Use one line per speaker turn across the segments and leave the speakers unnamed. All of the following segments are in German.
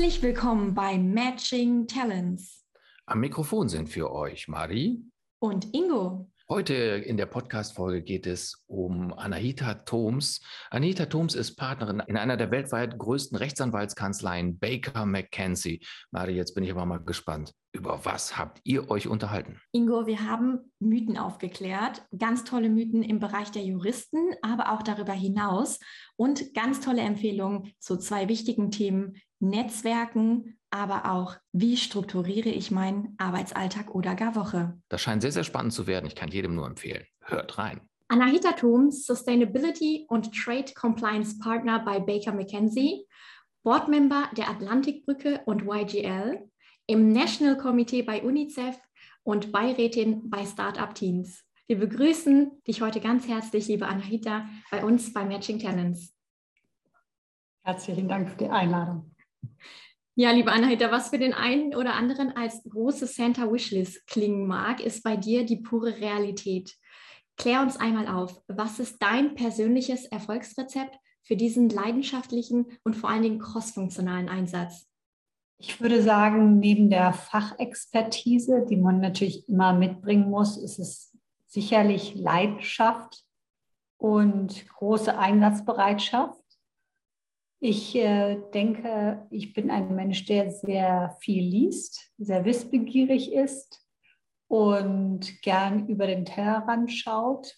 Herzlich willkommen bei Matching Talents.
Am Mikrofon sind für euch Marie
und Ingo.
Heute in der Podcast-Folge geht es um Anahita Thoms. Anahita Thoms ist Partnerin in einer der weltweit größten Rechtsanwaltskanzleien Baker McKenzie. Marie, jetzt bin ich aber mal gespannt. Über was habt ihr euch unterhalten?
Ingo, wir haben Mythen aufgeklärt. Ganz tolle Mythen im Bereich der Juristen, aber auch darüber hinaus. Und ganz tolle Empfehlungen zu zwei wichtigen Themen. Netzwerken aber auch, wie strukturiere ich meinen Arbeitsalltag oder gar Woche.
Das scheint sehr, sehr spannend zu werden. Ich kann jedem nur empfehlen. Hört rein.
Anahita Thum, Sustainability und Trade Compliance Partner bei Baker McKenzie, Boardmember der Atlantikbrücke und YGL, im National Committee bei UNICEF und Beirätin bei Startup Teams. Wir begrüßen dich heute ganz herzlich, liebe Anahita, bei uns bei Matching Talents.
Herzlichen Dank für die Einladung.
Ja, liebe Anhita, was für den einen oder anderen als große Santa Wishlist klingen mag, ist bei dir die pure Realität. Klär uns einmal auf, was ist dein persönliches Erfolgsrezept für diesen leidenschaftlichen und vor allen Dingen crossfunktionalen Einsatz?
Ich würde sagen, neben der Fachexpertise, die man natürlich immer mitbringen muss, ist es sicherlich Leidenschaft und große Einsatzbereitschaft. Ich äh, denke, ich bin ein Mensch, der sehr viel liest, sehr wissbegierig ist und gern über den Tellerrand schaut.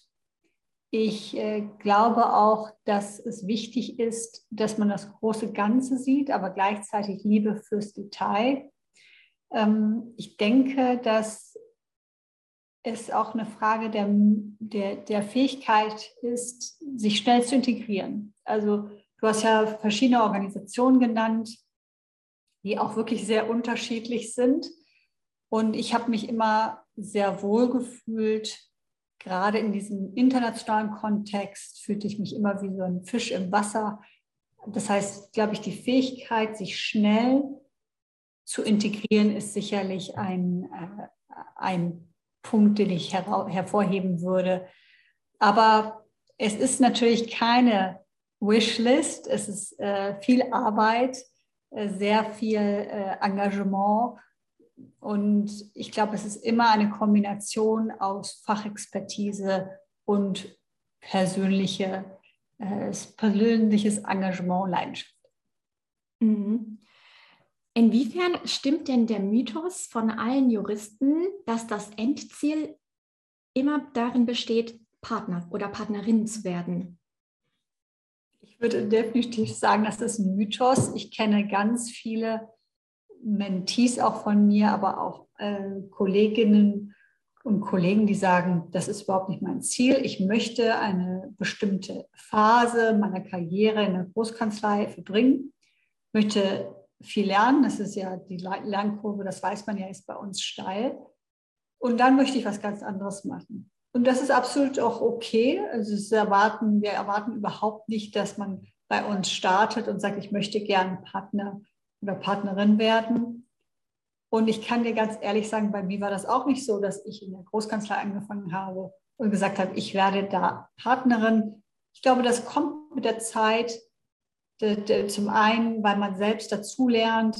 Ich äh, glaube auch, dass es wichtig ist, dass man das große Ganze sieht, aber gleichzeitig Liebe fürs Detail. Ähm, ich denke, dass es auch eine Frage der, der, der Fähigkeit ist, sich schnell zu integrieren. Also Du hast ja verschiedene Organisationen genannt, die auch wirklich sehr unterschiedlich sind. Und ich habe mich immer sehr wohl gefühlt, gerade in diesem internationalen Kontext fühlte ich mich immer wie so ein Fisch im Wasser. Das heißt, glaube ich, die Fähigkeit, sich schnell zu integrieren, ist sicherlich ein, äh, ein Punkt, den ich hervorheben würde. Aber es ist natürlich keine Wishlist. Es ist äh, viel Arbeit, äh, sehr viel äh, Engagement. Und ich glaube, es ist immer eine Kombination aus Fachexpertise und persönliche, äh, persönliches Engagement, Leidenschaft.
Mhm. Inwiefern stimmt denn der Mythos von allen Juristen, dass das Endziel immer darin besteht, Partner oder Partnerin zu werden?
Würde definitiv sagen, das ist ein Mythos. Ich kenne ganz viele Mentees auch von mir, aber auch äh, Kolleginnen und Kollegen, die sagen, das ist überhaupt nicht mein Ziel. Ich möchte eine bestimmte Phase meiner Karriere in der Großkanzlei verbringen, möchte viel lernen. Das ist ja die Lernkurve, das weiß man ja, ist bei uns steil. Und dann möchte ich was ganz anderes machen. Und das ist absolut auch okay. Also erwarten, wir erwarten überhaupt nicht, dass man bei uns startet und sagt, ich möchte gern Partner oder Partnerin werden. Und ich kann dir ganz ehrlich sagen, bei mir war das auch nicht so, dass ich in der Großkanzlei angefangen habe und gesagt habe, ich werde da Partnerin. Ich glaube, das kommt mit der Zeit. Zum einen, weil man selbst dazulernt,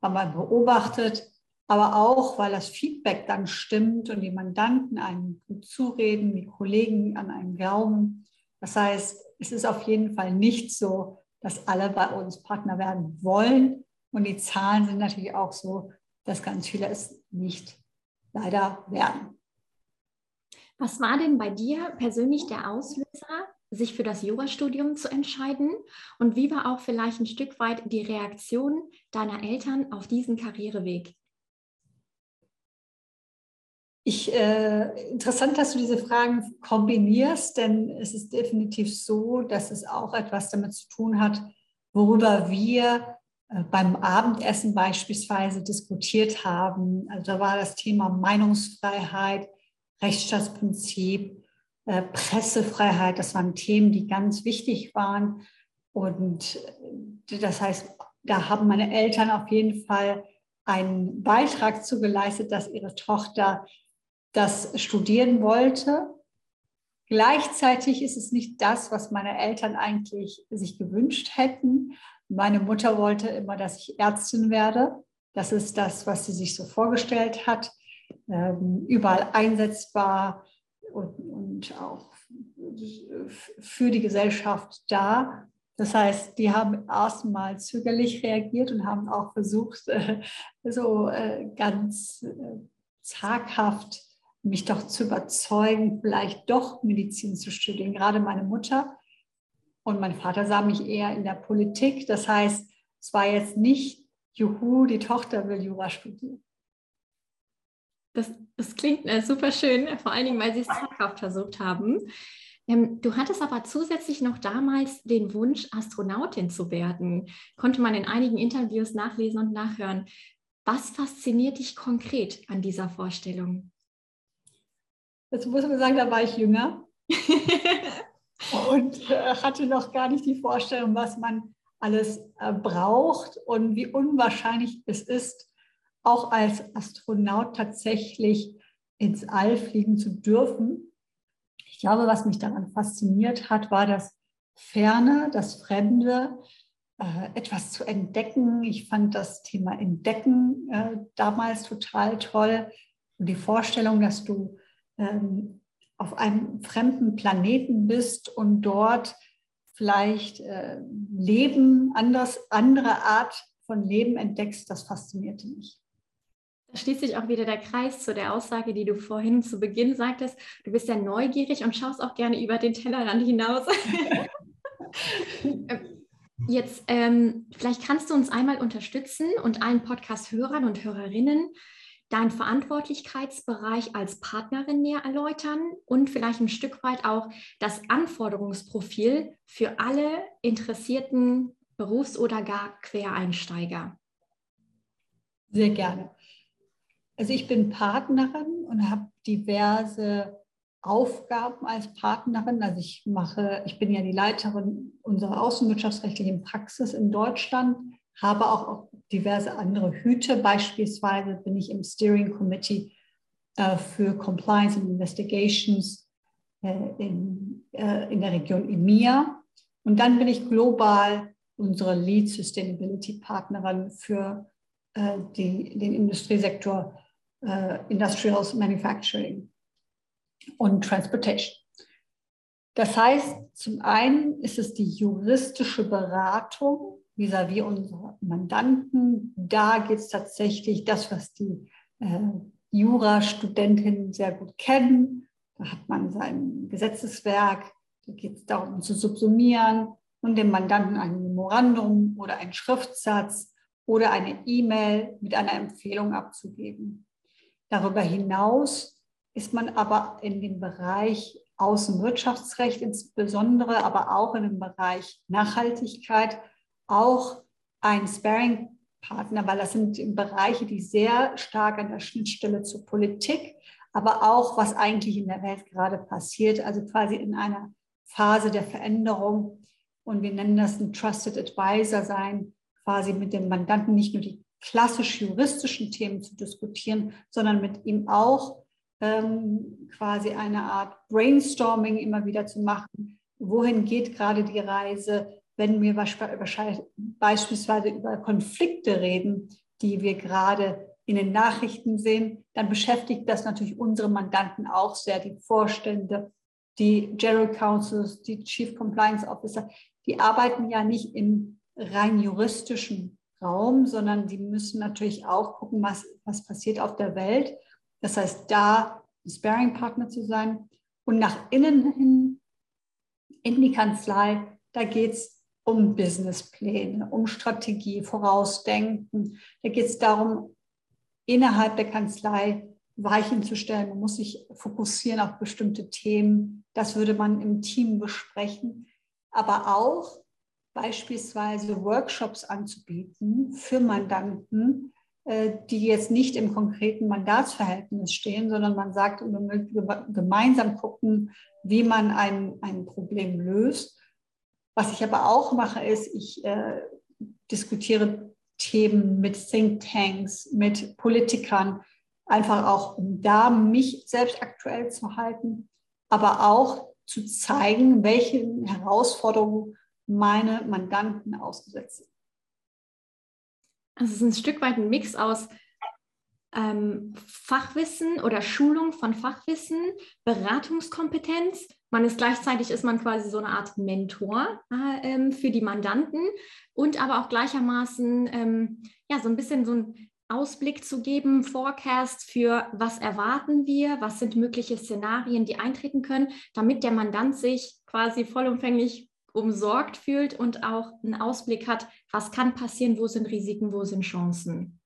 weil man beobachtet, aber auch, weil das Feedback dann stimmt und die Mandanten einem gut zureden, die Kollegen an einen glauben. Das heißt, es ist auf jeden Fall nicht so, dass alle bei uns Partner werden wollen. Und die Zahlen sind natürlich auch so, dass ganz viele es nicht leider werden.
Was war denn bei dir persönlich der Auslöser, sich für das Jurastudium zu entscheiden? Und wie war auch vielleicht ein Stück weit die Reaktion deiner Eltern auf diesen Karriereweg?
Ich, äh, interessant, dass du diese Fragen kombinierst, denn es ist definitiv so, dass es auch etwas damit zu tun hat, worüber wir äh, beim Abendessen beispielsweise diskutiert haben. Also da war das Thema Meinungsfreiheit, Rechtsstaatsprinzip, äh, Pressefreiheit. Das waren Themen, die ganz wichtig waren. Und äh, das heißt, da haben meine Eltern auf jeden Fall einen Beitrag zu geleistet, dass ihre Tochter das studieren wollte. Gleichzeitig ist es nicht das, was meine Eltern eigentlich sich gewünscht hätten. Meine Mutter wollte immer, dass ich Ärztin werde. Das ist das, was sie sich so vorgestellt hat. Ähm, überall einsetzbar und, und auch für die Gesellschaft da. Das heißt, die haben erstmal zögerlich reagiert und haben auch versucht, so äh, ganz äh, zaghaft mich doch zu überzeugen, vielleicht doch Medizin zu studieren. Gerade meine Mutter und mein Vater sah mich eher in der Politik. Das heißt, es war jetzt nicht, juhu, die Tochter will Jura studieren.
Das, das klingt äh, super schön, vor allen Dingen, weil Sie es zaghaft versucht haben. Ähm, du hattest aber zusätzlich noch damals den Wunsch, Astronautin zu werden. Konnte man in einigen Interviews nachlesen und nachhören. Was fasziniert dich konkret an dieser Vorstellung?
Das muss man sagen, da war ich jünger und äh, hatte noch gar nicht die Vorstellung, was man alles äh, braucht und wie unwahrscheinlich es ist, auch als Astronaut tatsächlich ins All fliegen zu dürfen. Ich glaube, was mich daran fasziniert hat, war das Ferne, das Fremde, äh, etwas zu entdecken. Ich fand das Thema Entdecken äh, damals total toll. Und die Vorstellung, dass du ähm, auf einem fremden Planeten bist und dort vielleicht äh, Leben, anders, andere Art von Leben entdeckst, das faszinierte mich.
Da schließt sich auch wieder der Kreis zu der Aussage, die du vorhin zu Beginn sagtest. Du bist ja neugierig und schaust auch gerne über den Tellerrand hinaus. Jetzt, ähm, vielleicht kannst du uns einmal unterstützen und allen Podcast-Hörern und Hörerinnen deinen Verantwortlichkeitsbereich als Partnerin näher erläutern und vielleicht ein Stück weit auch das Anforderungsprofil für alle interessierten Berufs- oder gar Quereinsteiger.
Sehr gerne. Also ich bin Partnerin und habe diverse Aufgaben als Partnerin. Also ich mache, ich bin ja die Leiterin unserer außenwirtschaftsrechtlichen Praxis in Deutschland, habe auch diverse andere Hüte. Beispielsweise bin ich im Steering Committee äh, für Compliance and Investigations äh, in, äh, in der Region EMEA. Und dann bin ich global unsere Lead Sustainability Partnerin für äh, die, den Industriesektor äh, Industrials Manufacturing und Transportation. Das heißt, zum einen ist es die juristische Beratung vis-à-vis -vis unserer Mandanten. Da geht es tatsächlich das, was die äh, Jurastudentinnen sehr gut kennen. Da hat man sein Gesetzeswerk, da geht es darum zu subsumieren und dem Mandanten ein Memorandum oder einen Schriftsatz oder eine E-Mail mit einer Empfehlung abzugeben. Darüber hinaus ist man aber in dem Bereich Außenwirtschaftsrecht insbesondere, aber auch in dem Bereich Nachhaltigkeit auch ein Sparing-Partner, weil das sind Bereiche, die sehr stark an der Schnittstelle zur Politik, aber auch was eigentlich in der Welt gerade passiert, also quasi in einer Phase der Veränderung. Und wir nennen das ein Trusted Advisor sein, quasi mit dem Mandanten nicht nur die klassisch juristischen Themen zu diskutieren, sondern mit ihm auch ähm, quasi eine Art Brainstorming immer wieder zu machen. Wohin geht gerade die Reise? Wenn wir beispielsweise über Konflikte reden, die wir gerade in den Nachrichten sehen, dann beschäftigt das natürlich unsere Mandanten auch sehr, die Vorstände, die General Counsels, die Chief Compliance Officer, die arbeiten ja nicht im rein juristischen Raum, sondern die müssen natürlich auch gucken, was, was passiert auf der Welt. Das heißt, da ein Sparing-Partner zu sein und nach innen hin in die Kanzlei, da geht es um Businesspläne, um Strategie, Vorausdenken. Da geht es darum, innerhalb der Kanzlei Weichen zu stellen. Man muss sich fokussieren auf bestimmte Themen. Das würde man im Team besprechen. Aber auch beispielsweise Workshops anzubieten für Mandanten, äh, die jetzt nicht im konkreten Mandatsverhältnis stehen, sondern man sagt, wir gemeinsam gucken, wie man ein, ein Problem löst was ich aber auch mache, ist, ich äh, diskutiere Themen mit Thinktanks, mit Politikern, einfach auch, um da mich selbst aktuell zu halten, aber auch zu zeigen, welchen Herausforderungen meine Mandanten ausgesetzt sind.
Also es ist ein Stück weit ein Mix aus ähm, Fachwissen oder Schulung von Fachwissen, Beratungskompetenz. Man ist gleichzeitig ist man quasi so eine Art Mentor äh, ähm, für die Mandanten und aber auch gleichermaßen ähm, ja so ein bisschen so ein Ausblick zu geben, Forecast für was erwarten wir, was sind mögliche Szenarien, die eintreten können, damit der Mandant sich quasi vollumfänglich umsorgt fühlt und auch einen Ausblick hat, was kann passieren, wo sind Risiken, wo sind Chancen.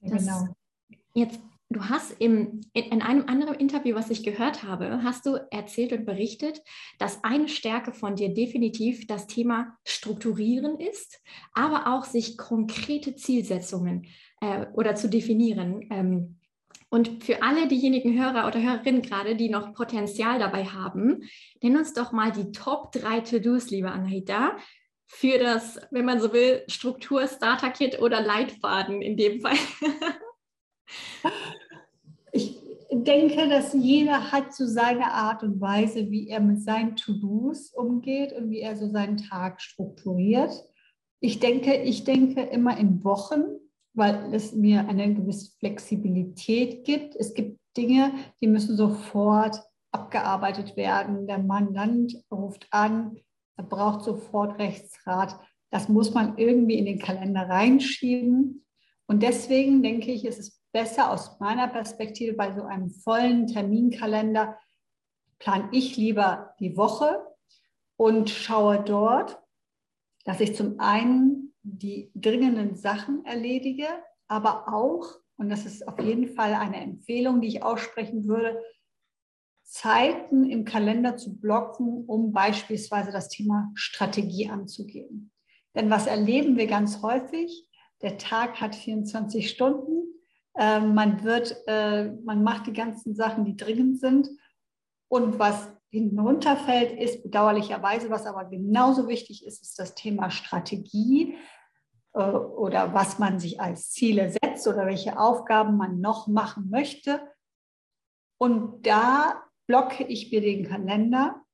Genau. Jetzt, du hast im, in einem anderen Interview, was ich gehört habe, hast du erzählt und berichtet, dass eine Stärke von dir definitiv das Thema Strukturieren ist, aber auch sich konkrete Zielsetzungen äh, oder zu definieren. Ähm, und für alle diejenigen Hörer oder Hörerinnen gerade, die noch Potenzial dabei haben, nenn uns doch mal die Top 3 To-Dos, liebe Anahita, für das, wenn man so will, Struktur, Starter-Kit oder Leitfaden in dem Fall.
ich denke, dass jeder hat so seine Art und Weise, wie er mit seinen To-Dos umgeht und wie er so seinen Tag strukturiert. Ich denke, ich denke immer in Wochen weil es mir eine gewisse Flexibilität gibt. Es gibt Dinge, die müssen sofort abgearbeitet werden. Der Mandant ruft an, braucht sofort Rechtsrat. Das muss man irgendwie in den Kalender reinschieben. Und deswegen denke ich, ist es besser aus meiner Perspektive bei so einem vollen Terminkalender, plane ich lieber die Woche und schaue dort, dass ich zum einen die dringenden Sachen erledige, aber auch, und das ist auf jeden Fall eine Empfehlung, die ich aussprechen würde, Zeiten im Kalender zu blocken, um beispielsweise das Thema Strategie anzugehen. Denn was erleben wir ganz häufig? Der Tag hat 24 Stunden. Äh, man wird, äh, man macht die ganzen Sachen, die dringend sind. Und was hinten runterfällt, ist bedauerlicherweise, was aber genauso wichtig ist, ist das Thema Strategie äh, oder was man sich als Ziele setzt oder welche Aufgaben man noch machen möchte. Und da blocke ich mir den Kalender.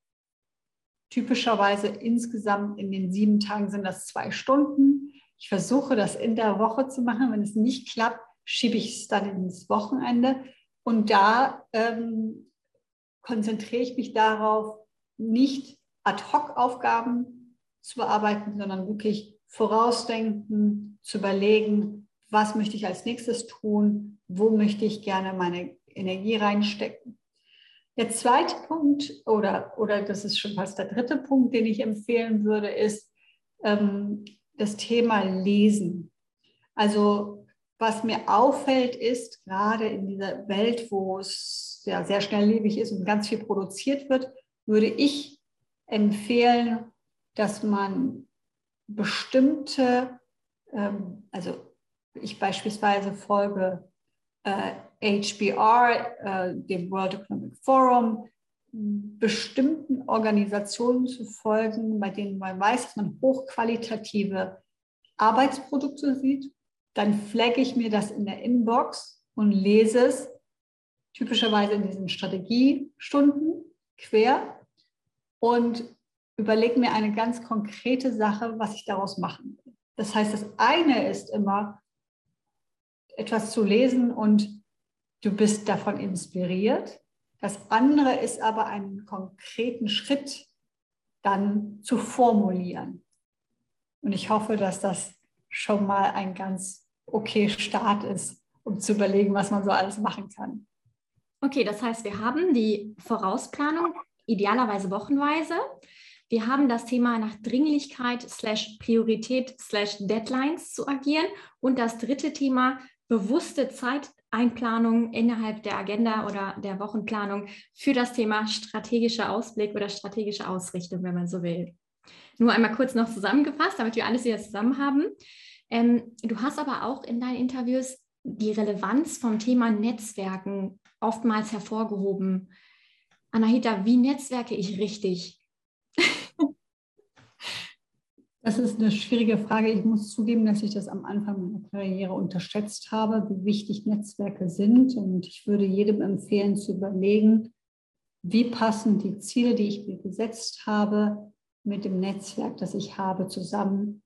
Typischerweise insgesamt in den sieben Tagen sind das zwei Stunden. Ich versuche das in der Woche zu machen. Wenn es nicht klappt, schiebe ich es dann ins Wochenende. Und da ähm, konzentriere ich mich darauf, nicht Ad-hoc-Aufgaben zu bearbeiten, sondern wirklich vorausdenken, zu überlegen, was möchte ich als nächstes tun, wo möchte ich gerne meine Energie reinstecken. Der zweite Punkt, oder, oder das ist schon fast der dritte Punkt, den ich empfehlen würde, ist ähm, das Thema Lesen. Also was mir auffällt, ist gerade in dieser Welt, wo es ja, sehr schnelllebig ist und ganz viel produziert wird, würde ich empfehlen, dass man bestimmte, ähm, also ich beispielsweise folge äh, HBR, äh, dem World Economic Forum, bestimmten Organisationen zu folgen, bei denen man weiß, dass man hochqualitative Arbeitsprodukte sieht, dann flagge ich mir das in der Inbox und lese es typischerweise in diesen Strategiestunden quer und überlege mir eine ganz konkrete Sache, was ich daraus machen will. Das heißt, das eine ist immer, etwas zu lesen und du bist davon inspiriert. Das andere ist aber einen konkreten Schritt dann zu formulieren. Und ich hoffe, dass das schon mal ein ganz okay Start ist, um zu überlegen, was man so alles machen kann.
Okay, das heißt, wir haben die Vorausplanung idealerweise wochenweise. Wir haben das Thema nach Dringlichkeit slash Priorität slash Deadlines zu agieren. Und das dritte Thema, bewusste Zeiteinplanung innerhalb der Agenda oder der Wochenplanung für das Thema strategischer Ausblick oder strategische Ausrichtung, wenn man so will. Nur einmal kurz noch zusammengefasst, damit wir alles wieder zusammen haben. Ähm, du hast aber auch in deinen Interviews die Relevanz vom Thema Netzwerken oftmals hervorgehoben. Anahita, wie netzwerke ich richtig?
Das ist eine schwierige Frage. Ich muss zugeben, dass ich das am Anfang meiner Karriere unterschätzt habe, wie wichtig Netzwerke sind. Und ich würde jedem empfehlen, zu überlegen, wie passen die Ziele, die ich mir gesetzt habe, mit dem Netzwerk, das ich habe, zusammen.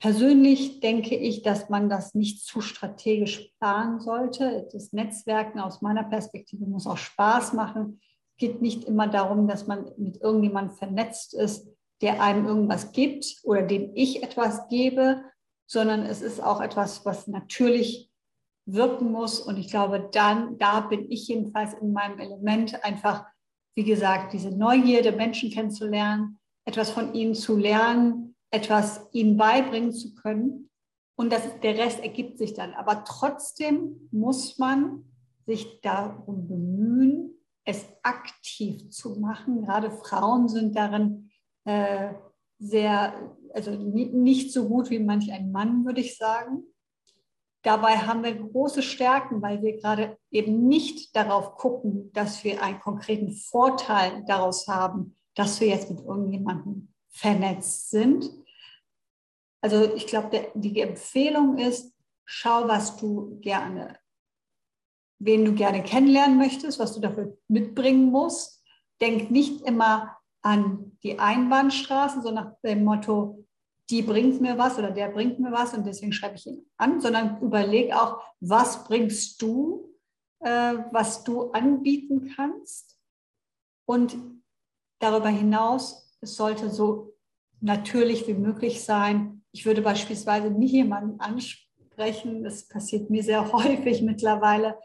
Persönlich denke ich, dass man das nicht zu strategisch planen sollte. Das Netzwerken aus meiner Perspektive muss auch Spaß machen. Es geht nicht immer darum, dass man mit irgendjemandem vernetzt ist, der einem irgendwas gibt oder dem ich etwas gebe, sondern es ist auch etwas, was natürlich wirken muss. Und ich glaube, dann, da bin ich jedenfalls in meinem Element einfach, wie gesagt, diese Neugierde, Menschen kennenzulernen, etwas von ihnen zu lernen, etwas ihnen beibringen zu können. Und das, der Rest ergibt sich dann. Aber trotzdem muss man sich darum bemühen, es aktiv zu machen. Gerade Frauen sind darin äh, sehr, also nicht so gut wie manch ein Mann, würde ich sagen. Dabei haben wir große Stärken, weil wir gerade eben nicht darauf gucken, dass wir einen konkreten Vorteil daraus haben, dass wir jetzt mit irgendjemandem vernetzt sind. Also ich glaube, die Empfehlung ist, schau, was du gerne, wen du gerne kennenlernen möchtest, was du dafür mitbringen musst. Denk nicht immer an die Einbahnstraße, so nach dem Motto, die bringt mir was oder der bringt mir was und deswegen schreibe ich ihn an, sondern überleg auch, was bringst du, äh, was du anbieten kannst. Und darüber hinaus, es sollte so natürlich wie möglich sein. Ich würde beispielsweise nie jemanden ansprechen, das passiert mir sehr häufig mittlerweile,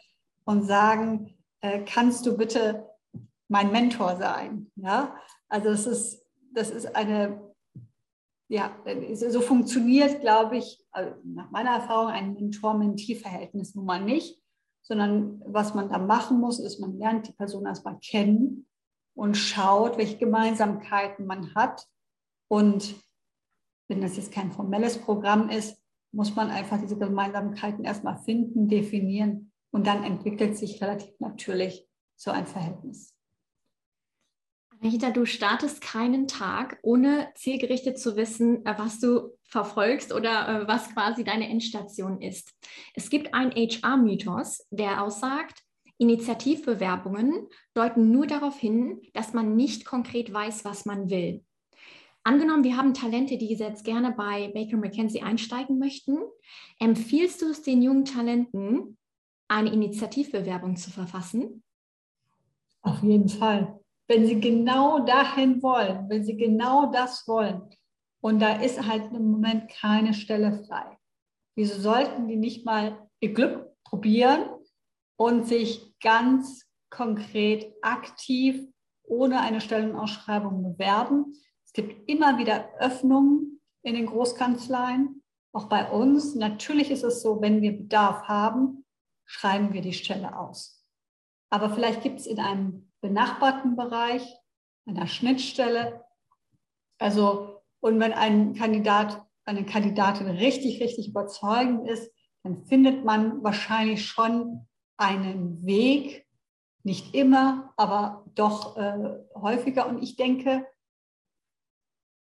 und sagen, äh, kannst du bitte mein Mentor sein? Ja, also es ist, das ist eine ja, so funktioniert, glaube ich, also nach meiner Erfahrung ein Mentor-Mentee-Verhältnis nun mal nicht, sondern was man da machen muss, ist, man lernt die Person erstmal kennen und schaut, welche Gemeinsamkeiten man hat. Und wenn das jetzt kein formelles Programm ist, muss man einfach diese Gemeinsamkeiten erstmal finden, definieren und dann entwickelt sich relativ natürlich so ein Verhältnis.
Rita, du startest keinen Tag, ohne zielgerichtet zu wissen, äh, was du verfolgst oder äh, was quasi deine Endstation ist. Es gibt einen HR-Mythos, der aussagt, Initiativbewerbungen deuten nur darauf hin, dass man nicht konkret weiß, was man will. Angenommen, wir haben Talente, die jetzt gerne bei Baker McKenzie einsteigen möchten. Empfiehlst du es den jungen Talenten, eine Initiativbewerbung zu verfassen?
Auf jeden Fall wenn sie genau dahin wollen, wenn sie genau das wollen. Und da ist halt im Moment keine Stelle frei. Wieso sollten die nicht mal ihr Glück probieren und sich ganz konkret aktiv ohne eine Stellenausschreibung bewerben? Es gibt immer wieder Öffnungen in den Großkanzleien, auch bei uns. Natürlich ist es so, wenn wir Bedarf haben, schreiben wir die Stelle aus. Aber vielleicht gibt es in einem benachbarten Bereich, einer Schnittstelle. Also, und wenn ein Kandidat, eine Kandidatin richtig, richtig überzeugend ist, dann findet man wahrscheinlich schon einen Weg, nicht immer, aber doch äh, häufiger. Und ich denke,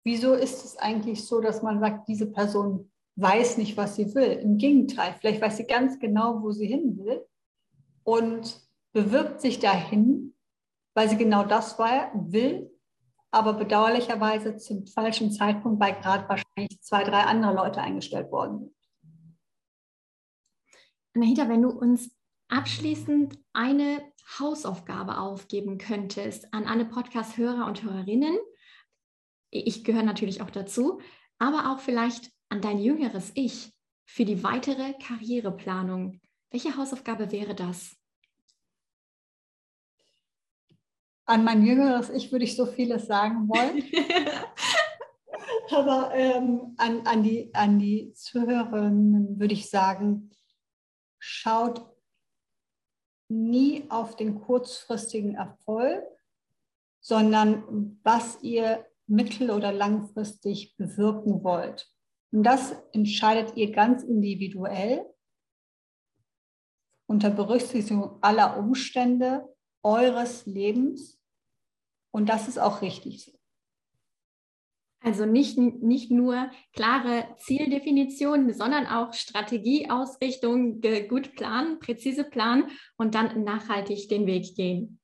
wieso ist es eigentlich so, dass man sagt, diese Person weiß nicht, was sie will? Im Gegenteil, vielleicht weiß sie ganz genau, wo sie hin will und bewirbt sich dahin weil sie genau das war, will, aber bedauerlicherweise zum falschen Zeitpunkt bei gerade wahrscheinlich zwei, drei andere Leute eingestellt worden sind.
Anahita, wenn du uns abschließend eine Hausaufgabe aufgeben könntest an alle Podcast-Hörer und Hörerinnen, ich gehöre natürlich auch dazu, aber auch vielleicht an dein jüngeres Ich für die weitere Karriereplanung. Welche Hausaufgabe wäre das?
An mein jüngeres Ich würde ich so vieles sagen wollen. Aber ähm, an, an, die, an die Zuhörerinnen würde ich sagen, schaut nie auf den kurzfristigen Erfolg, sondern was ihr mittel- oder langfristig bewirken wollt. Und das entscheidet ihr ganz individuell unter Berücksichtigung aller Umstände eures Lebens. Und das ist auch richtig so.
Also nicht, nicht nur klare Zieldefinitionen, sondern auch Strategieausrichtung, gut planen, präzise planen und dann nachhaltig den Weg gehen.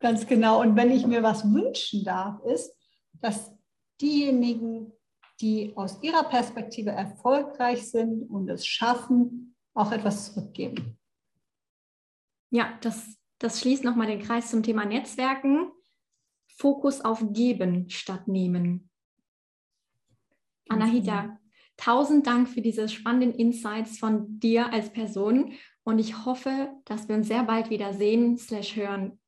Ganz genau. Und wenn ich mir was wünschen darf, ist, dass diejenigen, die aus ihrer Perspektive erfolgreich sind und es schaffen, auch etwas zurückgeben.
Ja, das, das schließt nochmal den Kreis zum Thema Netzwerken. Fokus auf Geben statt Nehmen. Anahita, genau. tausend Dank für diese spannenden Insights von dir als Person und ich hoffe, dass wir uns sehr bald wieder sehen slash hören.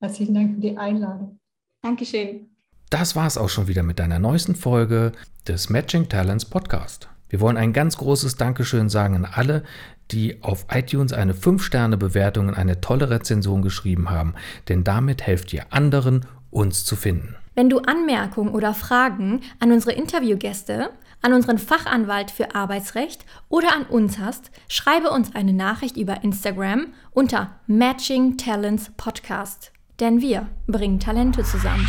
Herzlichen Dank für die Einladung.
Dankeschön.
Das war es auch schon wieder mit deiner neuesten Folge des Matching Talents Podcast. Wir wollen ein ganz großes Dankeschön sagen an alle, die auf iTunes eine 5-Sterne-Bewertung und eine tolle Rezension geschrieben haben, denn damit helft ihr anderen, uns zu finden.
Wenn du Anmerkungen oder Fragen an unsere Interviewgäste, an unseren Fachanwalt für Arbeitsrecht oder an uns hast, schreibe uns eine Nachricht über Instagram unter Matching Talents Podcast. Denn wir bringen Talente zusammen.